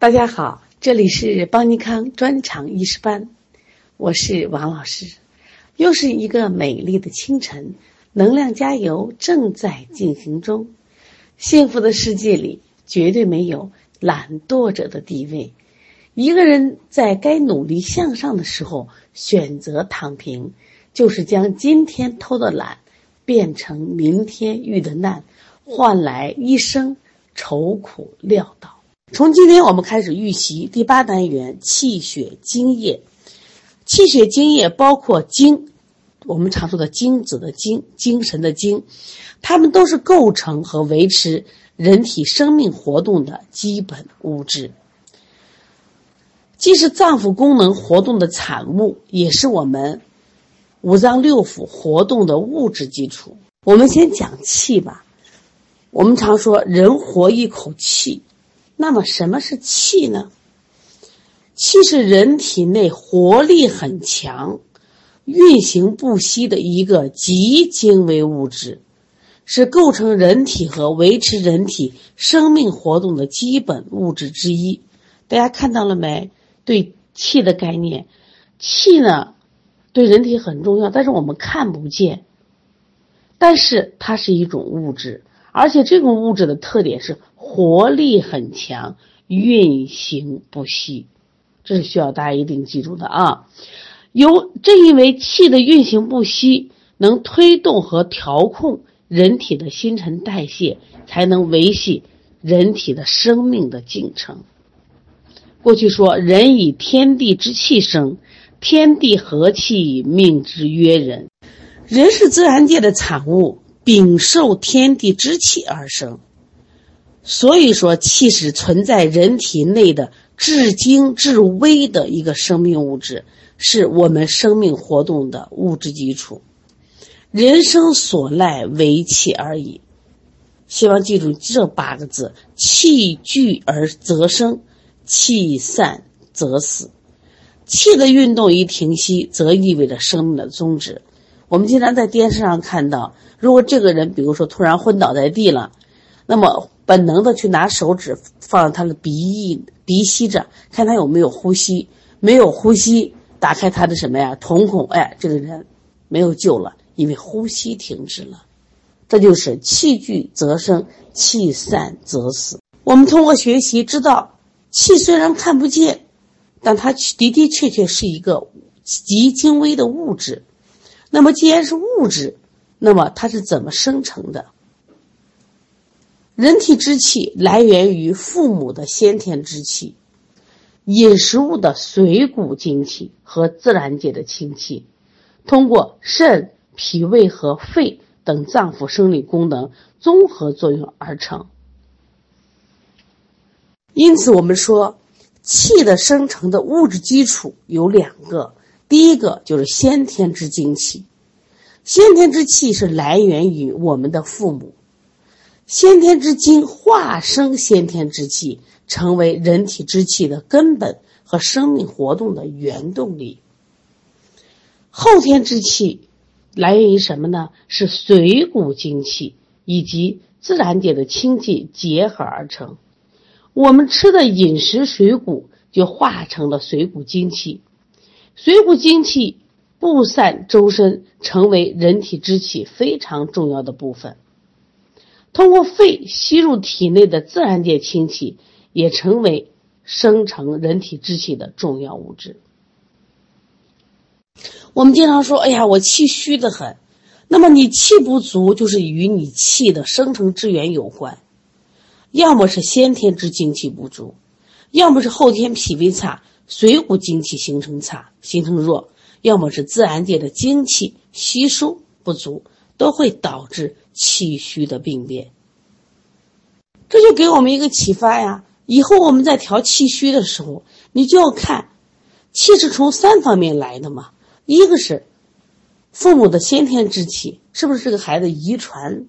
大家好，这里是邦尼康专场医师班，我是王老师。又是一个美丽的清晨，能量加油正在进行中。幸福的世界里，绝对没有懒惰者的地位。一个人在该努力向上的时候选择躺平，就是将今天偷的懒变成明天遇的难，换来一生愁苦潦倒。从今天我们开始预习第八单元气血津液。气血津液包括精，我们常说的精子的精，精神的精，它们都是构成和维持人体生命活动的基本物质，既是脏腑功能活动的产物，也是我们五脏六腑活动的物质基础。我们先讲气吧。我们常说人活一口气。那么什么是气呢？气是人体内活力很强、运行不息的一个极精微物质，是构成人体和维持人体生命活动的基本物质之一。大家看到了没？对气的概念，气呢对人体很重要，但是我们看不见。但是它是一种物质，而且这种物质的特点是。活力很强，运行不息，这是需要大家一定记住的啊。由正因为气的运行不息，能推动和调控人体的新陈代谢，才能维系人体的生命的进程。过去说，人以天地之气生，天地和气，命之曰人。人是自然界的产物，禀受天地之气而生。所以说，气是存在人体内的至精至微的一个生命物质，是我们生命活动的物质基础。人生所赖为气而已。希望记住这八个字：气聚而则生，气散则死。气的运动一停息，则意味着生命的终止。我们经常在电视上看到，如果这个人，比如说突然昏倒在地了，那么。本能的去拿手指放在他的鼻翼、鼻息着，看他有没有呼吸，没有呼吸，打开他的什么呀瞳孔，哎，这个人没有救了，因为呼吸停止了。这就是气聚则生，气散则死。我们通过学习知道，气虽然看不见，但它的的确确是一个极精微的物质。那么既然是物质，那么它是怎么生成的？人体之气来源于父母的先天之气，饮食物的水谷精气和自然界的清气，通过肾、脾胃和肺等脏腑生理功能综合作用而成。因此，我们说气的生成的物质基础有两个，第一个就是先天之精气，先天之气是来源于我们的父母。先天之精化生先天之气，成为人体之气的根本和生命活动的原动力。后天之气来源于什么呢？是水谷精气以及自然界的清气结合而成。我们吃的饮食水谷就化成了水谷精气，水谷精气布散周身，成为人体之气非常重要的部分。通过肺吸入体内的自然界清气，也成为生成人体之气的重要物质。我们经常说：“哎呀，我气虚的很。”那么你气不足，就是与你气的生成之源有关。要么是先天之精气不足，要么是后天脾胃差、水谷精气形成差、形成弱，要么是自然界的精气吸收不足，都会导致。气虚的病变，这就给我们一个启发呀。以后我们在调气虚的时候，你就要看气是从三方面来的嘛。一个是父母的先天之气，是不是这个孩子遗传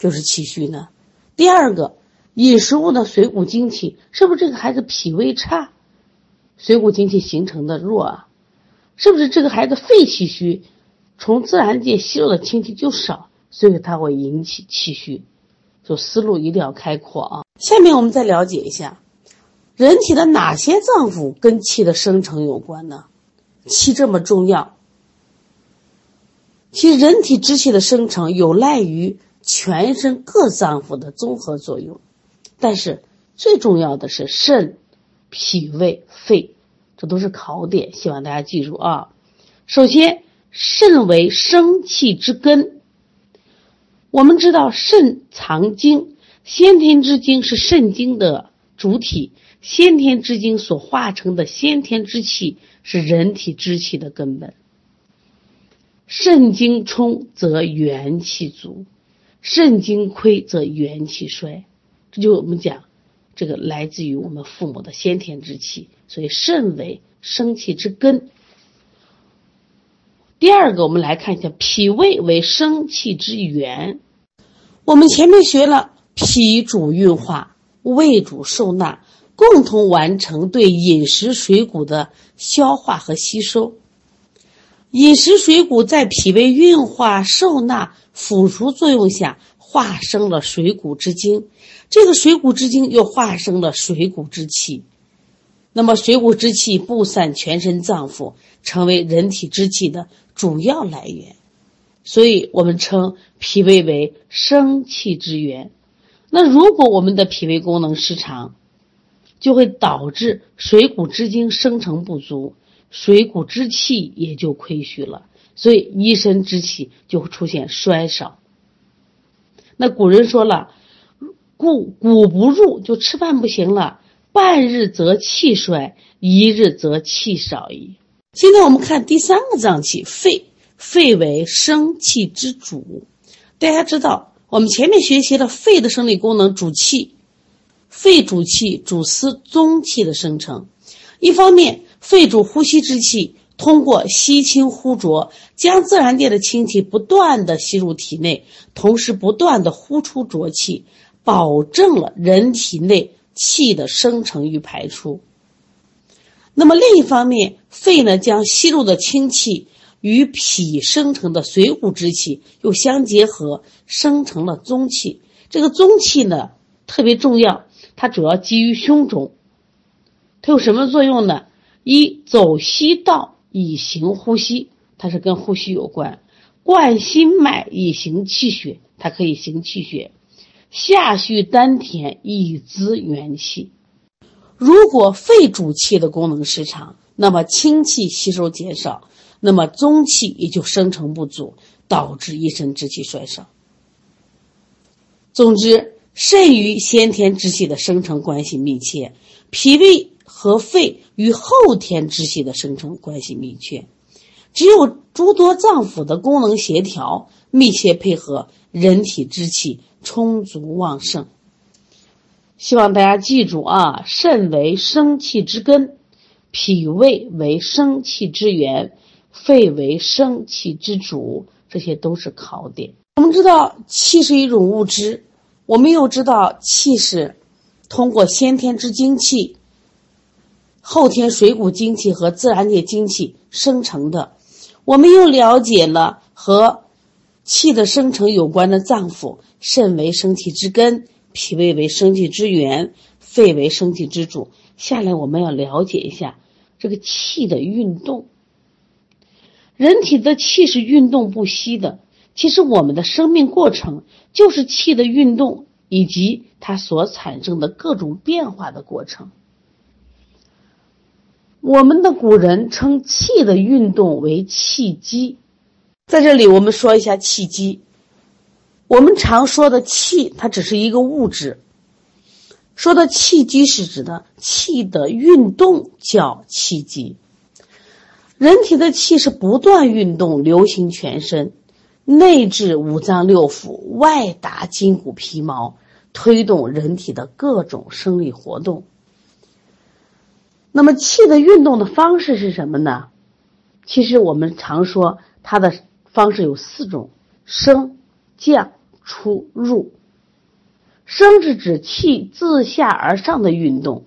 就是气虚呢？第二个，饮食物的水谷精气，是不是这个孩子脾胃差，水谷精气形成的弱啊？是不是这个孩子肺气虚，从自然界吸入的清气就少？所以它会引起气虚，就思路一定要开阔啊。下面我们再了解一下，人体的哪些脏腑跟气的生成有关呢？气这么重要，其实人体之气的生成有赖于全身各脏腑的综合作用，但是最重要的是肾、脾胃、肺，这都是考点，希望大家记住啊。首先，肾为生气之根。我们知道肾藏精，先天之精是肾精的主体，先天之精所化成的先天之气是人体之气的根本。肾精充则元气足，肾精亏则元气衰。这就我们讲，这个来自于我们父母的先天之气，所以肾为生气之根。第二个，我们来看一下脾胃为生气之源。我们前面学了，脾主运化，胃主受纳，共同完成对饮食水谷的消化和吸收。饮食水谷在脾胃运化、受纳、腐熟作用下，化生了水谷之精，这个水谷之精又化生了水谷之气。那么，水谷之气布散全身脏腑，成为人体之气的主要来源，所以我们称脾胃为生气之源。那如果我们的脾胃功能失常，就会导致水谷之精生成不足，水谷之气也就亏虚了，所以一身之气就会出现衰少。那古人说了，故谷不入，就吃饭不行了。半日则气衰，一日则气少矣。现在我们看第三个脏器，肺。肺为生气之主。大家知道，我们前面学习了肺的生理功能，主气。肺主气，主司宗气的生成。一方面，肺主呼吸之气，通过吸清呼浊，将自然界的清气不断的吸入体内，同时不断的呼出浊气，保证了人体内。气的生成与排出。那么另一方面，肺呢将吸入的清气与脾生成的水谷之气又相结合，生成了宗气。这个宗气呢特别重要，它主要基于胸中。它有什么作用呢？一走息道以行呼吸，它是跟呼吸有关；贯心脉以行气血，它可以行气血。下蓄丹田以滋元气。如果肺主气的功能失常，那么清气吸收减少，那么宗气也就生成不足，导致一身之气衰少。总之，肾与先天之气的生成关系密切，脾胃和肺与后天之气的生成关系密切。只有诸多脏腑的功能协调、密切配合，人体之气。充足旺盛，希望大家记住啊！肾为生气之根，脾胃为生气之源，肺为生气之主，这些都是考点。我们知道气是一种物质，我们又知道气是通过先天之精气、后天水谷精气和自然界精气生成的，我们又了解了和。气的生成有关的脏腑，肾为生气之根，脾胃为生气之源，肺为生气之主。下来我们要了解一下这个气的运动。人体的气是运动不息的，其实我们的生命过程就是气的运动以及它所产生的各种变化的过程。我们的古人称气的运动为气机。在这里，我们说一下气机。我们常说的气，它只是一个物质。说的气机是指的气的运动叫气机。人体的气是不断运动，流行全身，内至五脏六腑，外达筋骨皮毛，推动人体的各种生理活动。那么，气的运动的方式是什么呢？其实我们常说它的。方式有四种：升、降、出、入。升是指气自下而上的运动，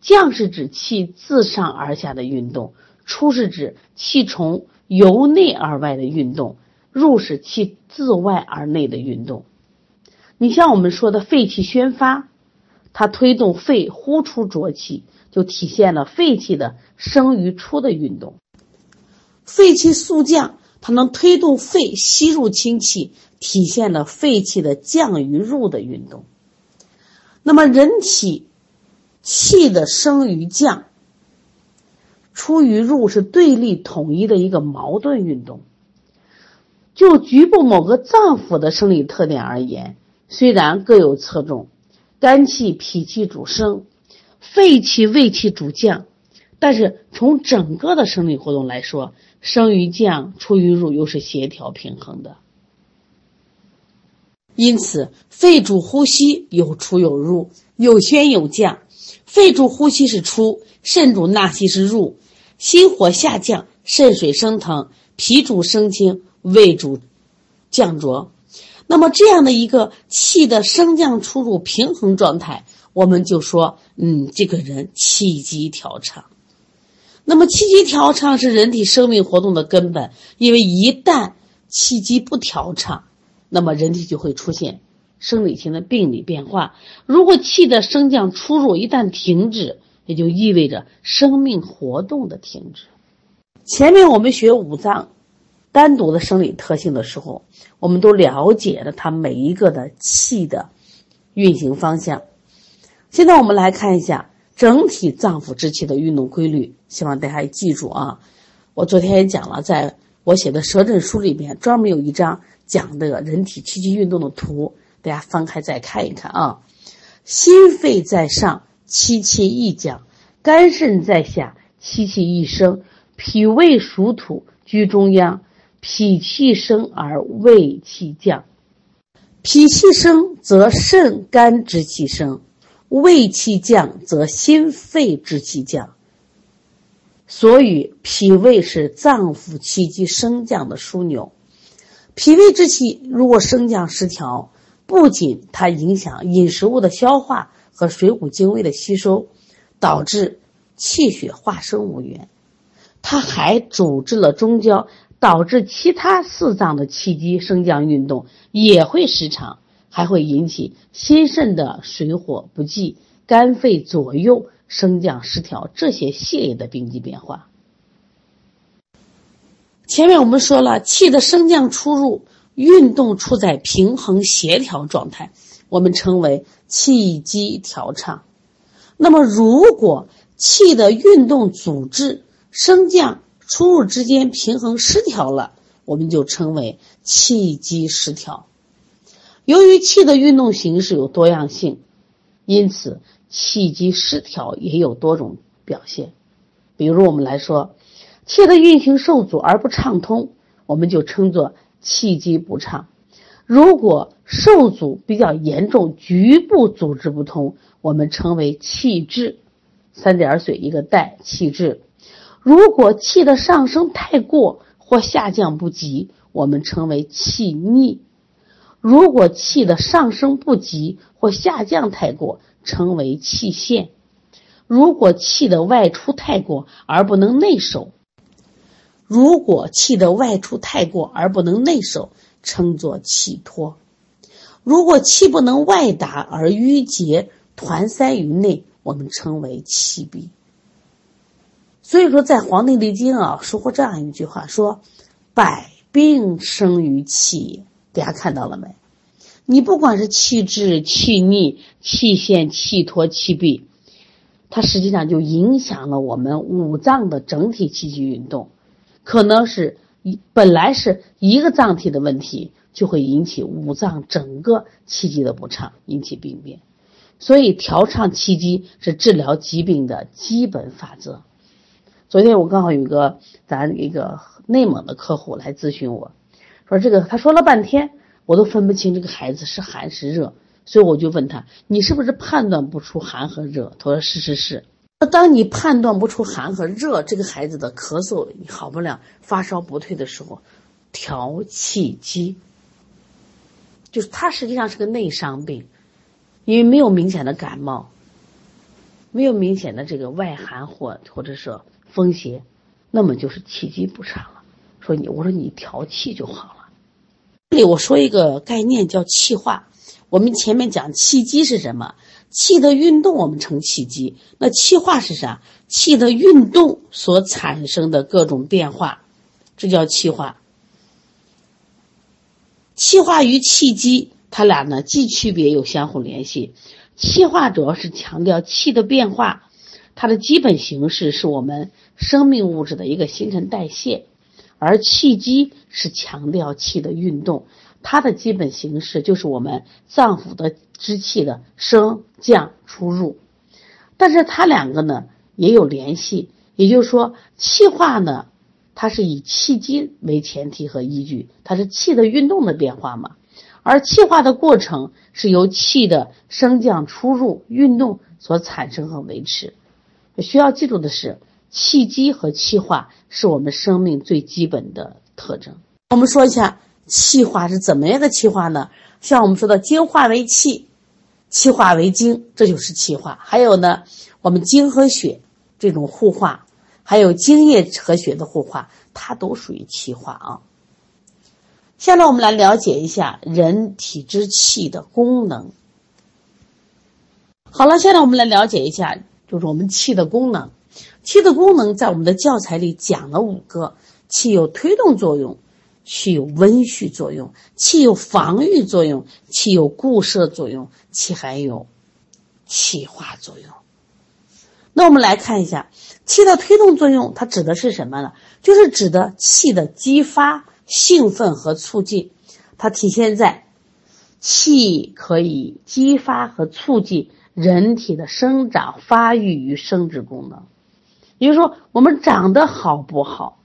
降是指气自上而下的运动，出是指气从由内而外的运动，入是气自外而内的运动。你像我们说的肺气宣发，它推动肺呼出浊气，就体现了肺气的升与出的运动。肺气速降，它能推动肺吸入清气，体现了肺气的降与入的运动。那么，人体气的升与降、出与入是对立统一的一个矛盾运动。就局部某个脏腑的生理特点而言，虽然各有侧重，肝气、脾气主升，肺气、胃气主降，但是从整个的生理活动来说，升与降、出与入又是协调平衡的。因此，肺主呼吸，有出有入，有宣有降。肺主呼吸是出，肾主纳气是入。心火下降，肾水升腾，脾主升清。胃主降浊，那么这样的一个气的升降出入平衡状态，我们就说，嗯，这个人气机调畅。那么气机调畅是人体生命活动的根本，因为一旦气机不调畅，那么人体就会出现生理性的病理变化。如果气的升降出入一旦停止，也就意味着生命活动的停止。前面我们学五脏。单独的生理特性的时候，我们都了解了它每一个的气的运行方向。现在我们来看一下整体脏腑之气的运动规律，希望大家记住啊！我昨天也讲了，在我写的舌诊书里面专门有一张讲的人体气机运动的图，大家翻开再看一看啊。心肺在上，气气一降；肝肾在下，气气一升；脾胃属土，居中央。脾气升而胃气降，脾气升则肾肝之气升，胃气降则心肺之气降。所以脾胃是脏腑气机升降的枢纽。脾胃之气如果升降失调，不仅它影响饮食物的消化和水谷精微的吸收，导致气血化生无源，它还阻滞了中焦。导致其他四脏的气机升降运动也会失常，还会引起心肾的水火不济、肝肺左右升降失调这些系列的病机变化。前面我们说了，气的升降出入运动处在平衡协调状态，我们称为气机调畅。那么，如果气的运动阻滞、升降，出入之间平衡失调了，我们就称为气机失调。由于气的运动形式有多样性，因此气机失调也有多种表现。比如我们来说，气的运行受阻而不畅通，我们就称作气机不畅。如果受阻比较严重，局部组织不通，我们称为气滞。三点水一个带，气滞。如果气的上升太过或下降不及，我们称为气逆；如果气的上升不及或下降太过，称为气陷；如果气的外出太过而不能内守，如果气的外出太过而不能内守，称作气脱；如果气不能外达而淤结团塞于内，我们称为气闭。所以说，在《黄帝内经》啊，说过这样一句话：说，百病生于气。大家看到了没？你不管是气滞、气逆、气陷、气脱、气闭，它实际上就影响了我们五脏的整体气机运动。可能是一本来是一个脏体的问题，就会引起五脏整个气机的不畅，引起病变。所以，调畅气机是治疗疾病的基本法则。昨天我刚好有一个咱一个内蒙的客户来咨询我，说这个他说了半天，我都分不清这个孩子是寒是热，所以我就问他，你是不是判断不出寒和热？他说是是是。那当你判断不出寒和热，这个孩子的咳嗽好不了，发烧不退的时候，调气机，就是他实际上是个内伤病，因为没有明显的感冒，没有明显的这个外寒或或者说。风邪，那么就是气机不畅了。说你，我说你调气就好了。这里我说一个概念叫气化。我们前面讲气机是什么？气的运动我们称气机。那气化是啥？气的运动所产生的各种变化，这叫气化。气化与气机，它俩呢既区别又相互联系。气化主要是强调气的变化，它的基本形式是我们生命物质的一个新陈代谢。而气机是强调气的运动，它的基本形式就是我们脏腑的之气的升降出入。但是它两个呢也有联系，也就是说气化呢，它是以气机为前提和依据，它是气的运动的变化嘛。而气化的过程是由气的升降出入运动所产生和维持。需要记住的是。气机和气化是我们生命最基本的特征。我们说一下气化是怎么样的气化呢？像我们说的精化为气，气化为精，这就是气化。还有呢，我们精和血这种互化，还有精液和血的互化，它都属于气化啊。下面我们来了解一下人体之气的功能。好了，现在我们来了解一下，就是我们气的功能。气的功能在我们的教材里讲了五个：气有推动作用，气有温煦作用，气有防御作用，气有固摄作用，气还有气化作用。那我们来看一下气的推动作用，它指的是什么呢？就是指的气的激发、兴奋和促进。它体现在气可以激发和促进人体的生长、发育与生殖功能。也就是说，我们长得好不好，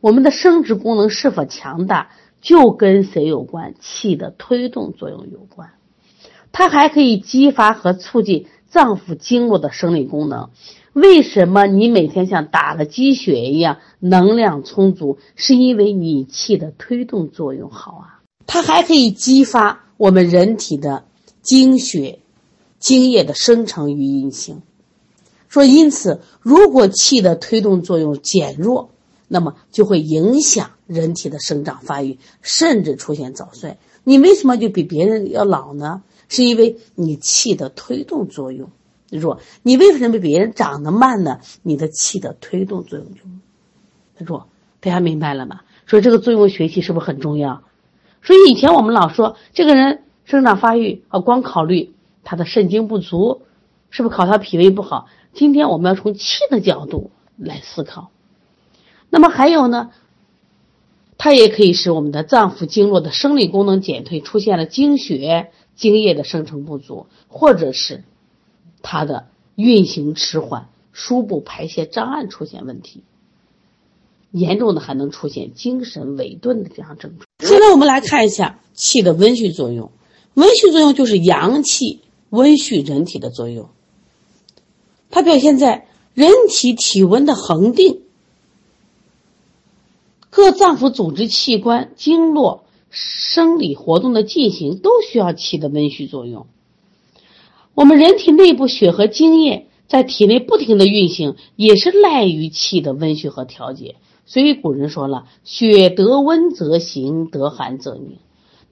我们的生殖功能是否强大，就跟谁有关？气的推动作用有关。它还可以激发和促进脏腑经络的生理功能。为什么你每天像打了鸡血一样能量充足？是因为你气的推动作用好啊。它还可以激发我们人体的精血、精液的生成与运行。说，因此，如果气的推动作用减弱，那么就会影响人体的生长发育，甚至出现早衰。你为什么就比别人要老呢？是因为你气的推动作用弱。你为什么比别人长得慢呢？你的气的推动作用就弱。大家明白了吗？所以这个作用学习是不是很重要？所以以前我们老说这个人生长发育啊，光考虑他的肾精不足，是不是考他脾胃不好？今天我们要从气的角度来思考，那么还有呢，它也可以使我们的脏腑经络的生理功能减退，出现了经血、精液的生成不足，或者是它的运行迟缓、输布排泄障碍出现问题，严重的还能出现精神萎顿的这样症状。现在我们来看一下气的温煦作用，温煦作用就是阳气温煦人体的作用。它表现在人体体温的恒定，各脏腑组织器官经络生理活动的进行都需要气的温煦作用。我们人体内部血和精液在体内不停的运行，也是赖于气的温煦和调节。所以古人说了：“血得温则行，得寒则凝。”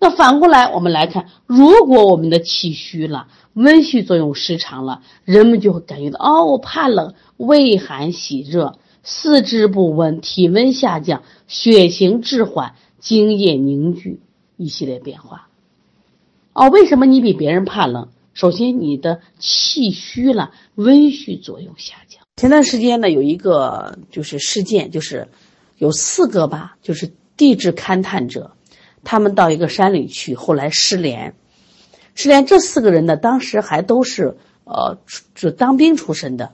那反过来，我们来看，如果我们的气虚了，温煦作用失常了，人们就会感觉到哦，我怕冷，畏寒喜热，四肢不温，体温下降，血行滞缓，精液凝聚，一系列变化。哦，为什么你比别人怕冷？首先，你的气虚了，温煦作用下降。前段时间呢，有一个就是事件，就是有四个吧，就是地质勘探者。他们到一个山里去，后来失联。失联这四个人呢，当时还都是呃，就当兵出身的，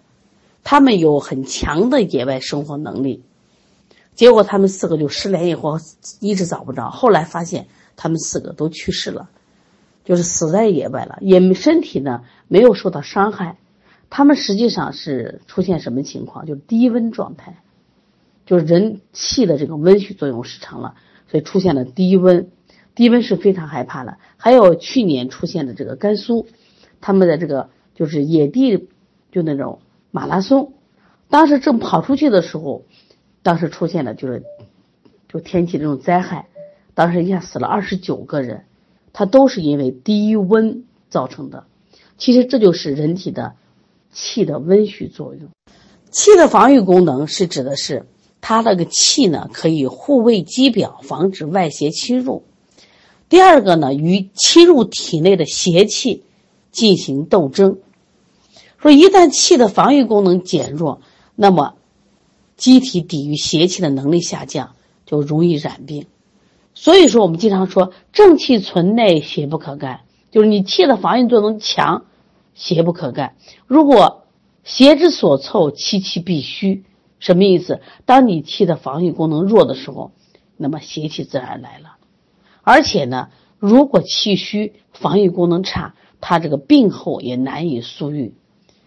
他们有很强的野外生活能力。结果他们四个就失联以后，一直找不着。后来发现他们四个都去世了，就是死在野外了，也身体呢没有受到伤害。他们实际上是出现什么情况？就是低温状态，就是人气的这个温煦作用失常了。所以出现了低温，低温是非常害怕的。还有去年出现的这个甘肃，他们的这个就是野地，就那种马拉松，当时正跑出去的时候，当时出现的就是就天气这种灾害，当时一下死了二十九个人，它都是因为低温造成的。其实这就是人体的气的温煦作用。气的防御功能是指的是它那个气呢，可以护卫肌表，防止外邪侵入。第二个呢，与侵入体内的邪气进行斗争。说一旦气的防御功能减弱，那么机体抵御邪气的能力下降，就容易染病。所以说，我们经常说正气存内，邪不可干，就是你气的防御作用强，邪不可干。如果邪之所凑，其气必虚。什么意思？当你气的防御功能弱的时候，那么邪气自然来了。而且呢，如果气虚、防御功能差，它这个病后也难以速愈。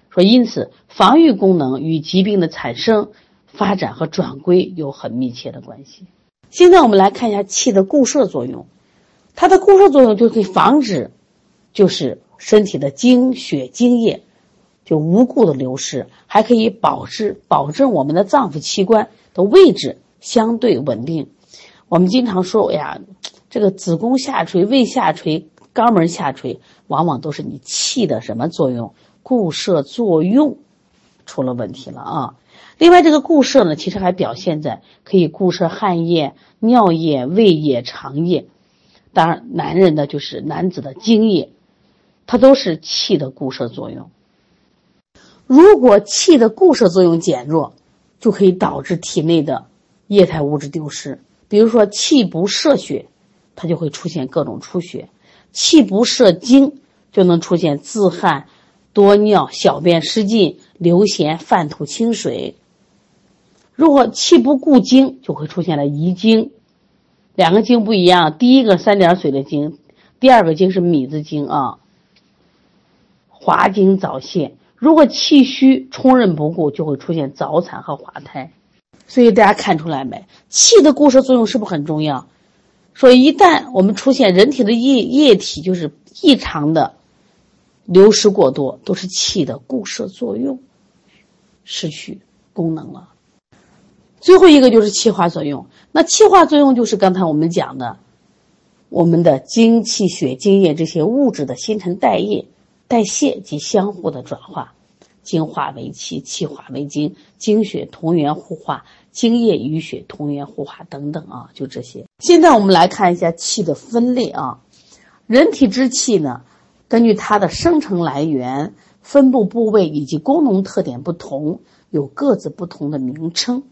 说因此，防御功能与疾病的产生、发展和转归有很密切的关系。现在我们来看一下气的固摄作用，它的固摄作用就可以防止，就是身体的精血精液就无故的流失，还可以保持保证我们的脏腑器官的位置相对稳定。我们经常说哎呀。这个子宫下垂、胃下垂、肛门下垂，往往都是你气的什么作用？固摄作用出了问题了啊！另外，这个固摄呢，其实还表现在可以固摄汗液、尿液、胃液、肠液。当然，男人的就是男子的精液，它都是气的固摄作用。如果气的固摄作用减弱，就可以导致体内的液态物质丢失，比如说气不摄血。它就会出现各种出血，气不摄精，就能出现自汗、多尿、小便失禁、流涎、泛吐清水。如果气不固精，就会出现了遗精。两个精不一样，第一个三点水的精，第二个精是米字精啊。滑精早泄。如果气虚充任不顾，就会出现早产和滑胎。所以大家看出来没？气的固摄作用是不是很重要？说一旦我们出现人体的液液体就是异常的流失过多，都是气的固摄作用失去功能了。最后一个就是气化作用，那气化作用就是刚才我们讲的，我们的精气血精液这些物质的新陈代谢、代谢及相互的转化，精化为气，气化为精，精血同源互化。精液与血同源互化等等啊，就这些。现在我们来看一下气的分类啊。人体之气呢，根据它的生成来源、分布部位以及功能特点不同，有各自不同的名称。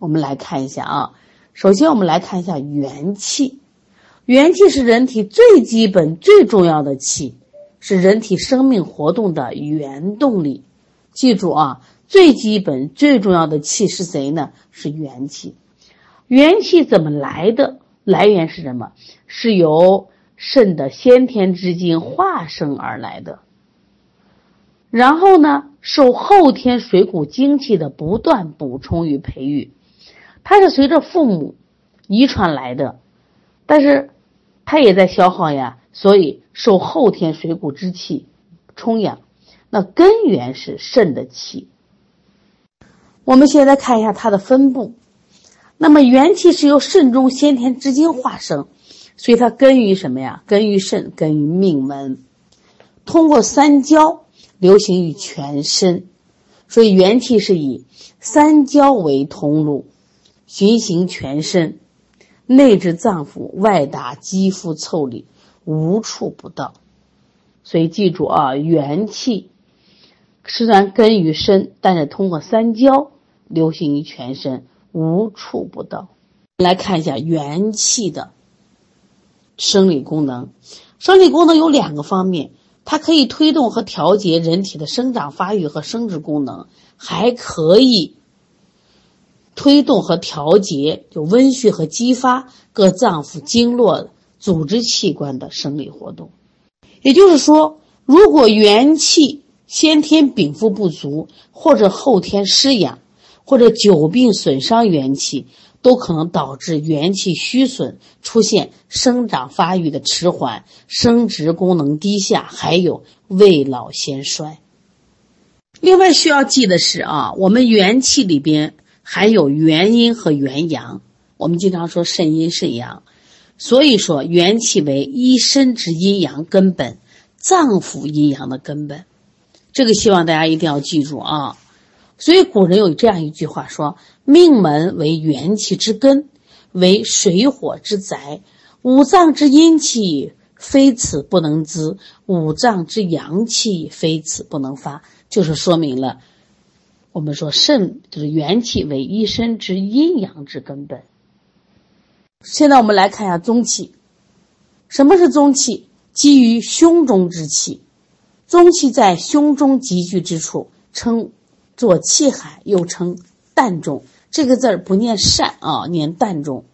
我们来看一下啊。首先，我们来看一下元气。元气是人体最基本、最重要的气，是人体生命活动的原动力。记住啊。最基本、最重要的气是谁呢？是元气。元气怎么来的？来源是什么？是由肾的先天之精化生而来的。然后呢，受后天水谷精气的不断补充与培育，它是随着父母遗传来的，但是它也在消耗呀，所以受后天水谷之气充养。那根源是肾的气。我们现在看一下它的分布。那么元气是由肾中先天之精化生，所以它根于什么呀？根于肾，根于命门，通过三焦流行于全身。所以元气是以三焦为通路，循行全身，内治脏腑，外达肌肤腠理，无处不到。所以记住啊，元气虽然根于身，但是通过三焦。流行于全身，无处不到。来看一下元气的生理功能。生理功能有两个方面，它可以推动和调节人体的生长发育和生殖功能，还可以推动和调节就温煦和激发各脏腑经络组织器官的生理活动。也就是说，如果元气先天禀赋不足，或者后天失养。或者久病损伤元气，都可能导致元气虚损，出现生长发育的迟缓、生殖功能低下，还有未老先衰。另外需要记的是啊，我们元气里边还有元阴和元阳。我们经常说肾阴肾阳，所以说，元气为一身之阴阳根本，脏腑阴阳的根本。这个希望大家一定要记住啊。所以古人有这样一句话说：“命门为元气之根，为水火之宅。五脏之阴气，非此不能滋；五脏之阳气，非此不能发。”就是说明了，我们说肾就是元气为一身之阴阳之根本。现在我们来看一下中气。什么是中气？基于胸中之气。中气在胸中集聚之处，称。作气海，又称膻中。这个字儿不念善啊，念膻中。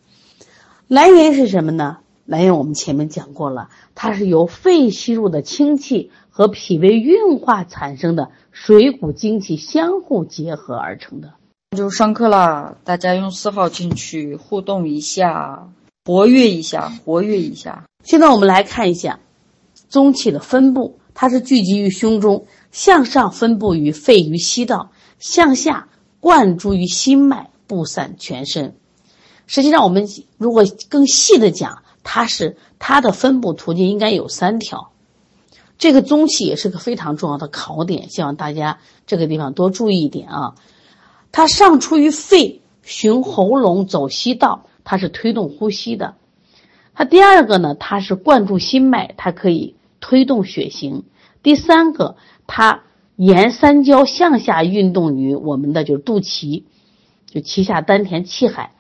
来源是什么呢？来源我们前面讲过了，它是由肺吸入的清气和脾胃运化产生的水谷精气相互结合而成的。就上课啦，大家用四号进去互动一下，活跃一下，活跃一下。现在我们来看一下中气的分布，它是聚集于胸中，向上分布于肺与息道。向下灌注于心脉，布散全身。实际上，我们如果更细的讲，它是它的分布途径应该有三条。这个中气也是个非常重要的考点，希望大家这个地方多注意一点啊。它上出于肺，循喉咙走息道，它是推动呼吸的。它第二个呢，它是灌注心脉，它可以推动血行。第三个，它。沿三焦向下运动于我们的就是肚脐，就脐下丹田气海。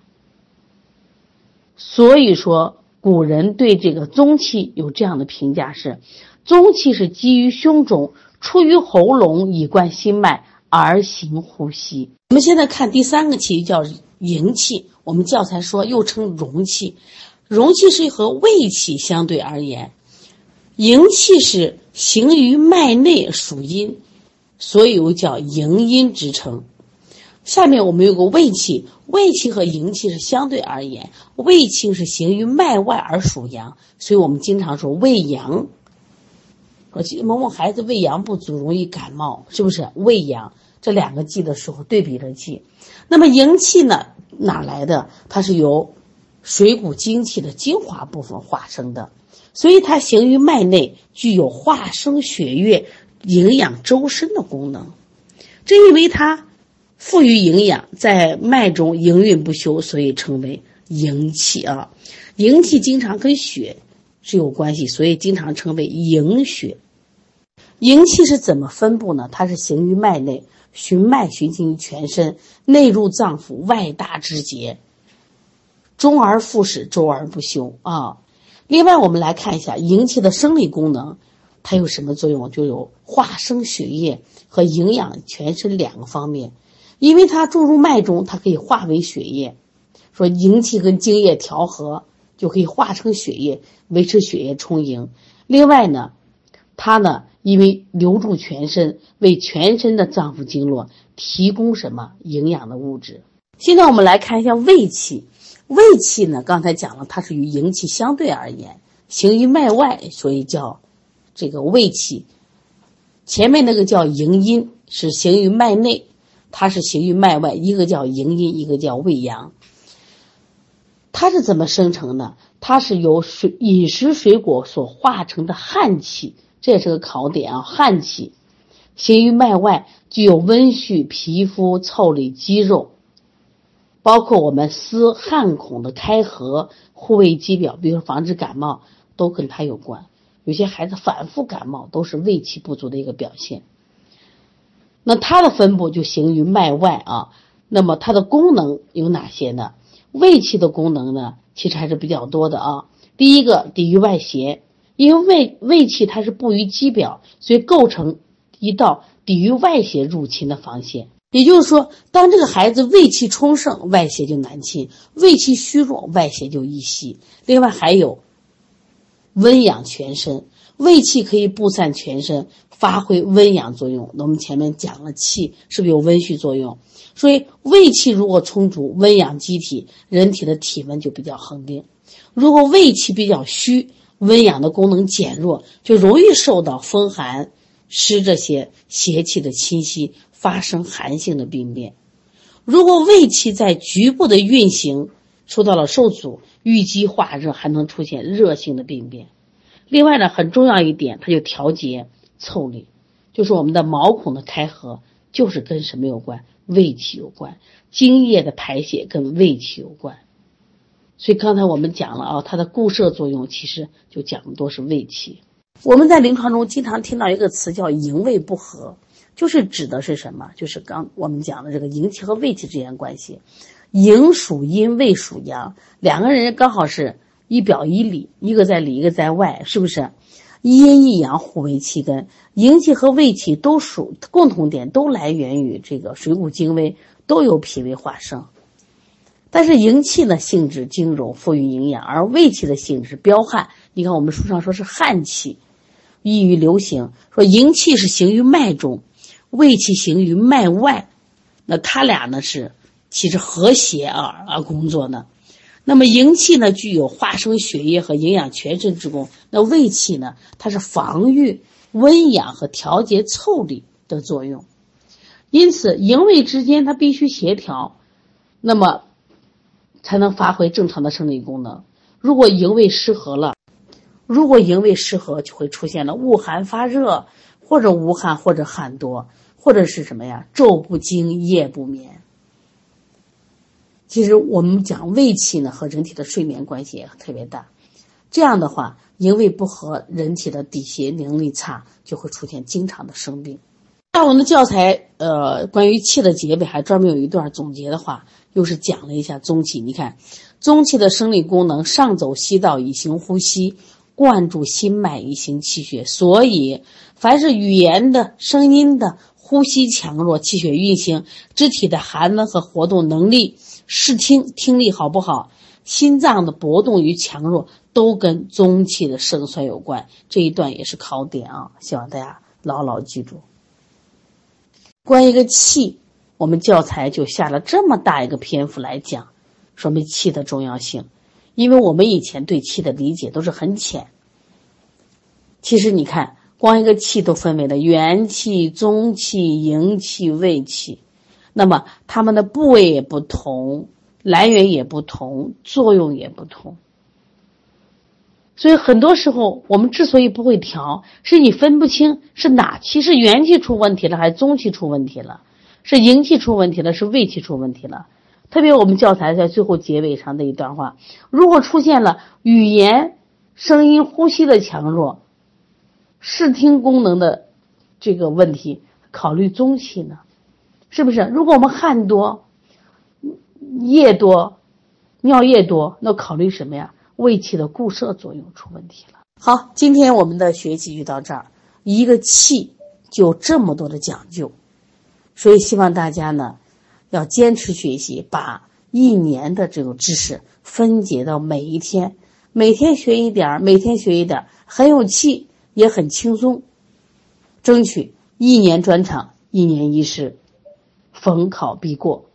所以说，古人对这个中气有这样的评价是：中气是基于胸中，出于喉咙，以贯心脉而行呼吸。我们现在看第三个气叫营气，我们教材说又称容气。容气是和胃气相对而言，营气是行于脉内，属阴。所以又叫营阴之称。下面我们有个胃气，胃气和营气是相对而言，胃气是行于脉外而属阳，所以我们经常说胃阳。说某某孩子胃阳不足，容易感冒，是不是？胃阳这两个季的时候对比着记。那么营气呢？哪来的？它是由水谷精气的精华部分化生的，所以它行于脉内，具有化生血液。营养周身的功能，正因为它富于营养，在脉中营运不休，所以称为营气啊。营气经常跟血是有关系，所以经常称为营血。营气是怎么分布呢？它是行于脉内，循脉循行于全身，内入脏腑，外达肢节，中而复始，周而不休啊。另外，我们来看一下营气的生理功能。它有什么作用？就有化生血液和营养全身两个方面。因为它注入脉中，它可以化为血液，说营气跟精液调和，就可以化成血液，维持血液充盈。另外呢，它呢因为留住全身，为全身的脏腑经络提供什么营养的物质。现在我们来看一下胃气。胃气呢，刚才讲了，它是与营气相对而言，行于脉外，所以叫。这个胃气，前面那个叫营阴，是行于脉内，它是行于脉外。一个叫营阴，一个叫胃阳。它是怎么生成的？它是由水饮食水果所化成的汗气，这也是个考点啊。汗气行于脉外，具有温煦皮肤、腠理肌肉，包括我们丝汗孔的开合、护卫肌表，比如说防止感冒，都跟它有关。有些孩子反复感冒都是胃气不足的一个表现。那它的分布就行于脉外啊。那么它的功能有哪些呢？胃气的功能呢，其实还是比较多的啊。第一个，抵御外邪，因为胃胃气它是布于肌表，所以构成一道抵御外邪入侵的防线。也就是说，当这个孩子胃气充盛，外邪就难侵；胃气虚弱，外邪就易袭。另外还有。温养全身，胃气可以布散全身，发挥温养作用。那我们前面讲了，气是不是有温煦作用？所以胃气如果充足，温养机体，人体的体温就比较恒定；如果胃气比较虚，温养的功能减弱，就容易受到风寒湿这些邪气的侵袭，发生寒性的病变。如果胃气在局部的运行受到了受阻，淤积化热，还能出现热性的病变。另外呢，很重要一点，它就调节腠理，就是我们的毛孔的开合，就是跟什么有关？胃气有关，精液的排泄跟胃气有关。所以刚才我们讲了啊，它的固摄作用其实就讲的都是胃气。我们在临床中经常听到一个词叫营卫不和，就是指的是什么？就是刚我们讲的这个营气和胃气之间关系。营属阴，胃属阳，两个人刚好是一表一里，一个在里，一个在外，是不是？一阴一阳互为气根，营气和胃气都属共同点，都来源于这个水谷精微，都有脾胃化生。但是营气呢，性质精柔，富于营养；而胃气的性质彪悍。你看我们书上说是悍气，易于流行。说营气是行于脉中，胃气行于脉外。那它俩呢是其实和谐而而工作呢。那么营气呢，具有化生血液和营养全身之功。那胃气呢，它是防御、温养和调节腠理的作用。因此，营卫之间它必须协调。那么。才能发挥正常的生理功能。如果营卫失和了，如果营卫失和，就会出现了恶寒发热，或者无汗，或者汗多，或者是什么呀？昼不惊，夜不眠。其实我们讲胃气呢，和人体的睡眠关系也特别大。这样的话，营卫不和，人体的抵邪能力差，就会出现经常的生病。在我们的教材，呃，关于气的结尾还专门有一段总结的话。又是讲了一下中气，你看，中气的生理功能上走西道以行呼吸，灌注心脉以行气血。所以，凡是语言的、声音的、呼吸强弱、气血运行、肢体的寒温和活动能力、视听听力好不好、心脏的搏动与强弱，都跟中气的盛衰有关。这一段也是考点啊，希望大家牢牢记住。关于一个气。我们教材就下了这么大一个篇幅来讲，说明气的重要性，因为我们以前对气的理解都是很浅。其实你看，光一个气都分为了元气、中气、营气、胃气，那么它们的部位也不同，来源也不同，作用也不同。所以很多时候我们之所以不会调，是你分不清是哪气是元气出问题了，还是中气出问题了。是营气出问题了，是胃气出问题了。特别我们教材在最后结尾上的一段话：如果出现了语言、声音、呼吸的强弱、视听功能的这个问题，考虑中气呢？是不是？如果我们汗多、液多、尿液多，那考虑什么呀？胃气的固摄作用出问题了。好，今天我们的学习就到这儿。一个气就这么多的讲究。所以希望大家呢，要坚持学习，把一年的这种知识分解到每一天，每天学一点儿，每天学一点儿，很有气，也很轻松，争取一年专场，一年一试，逢考必过。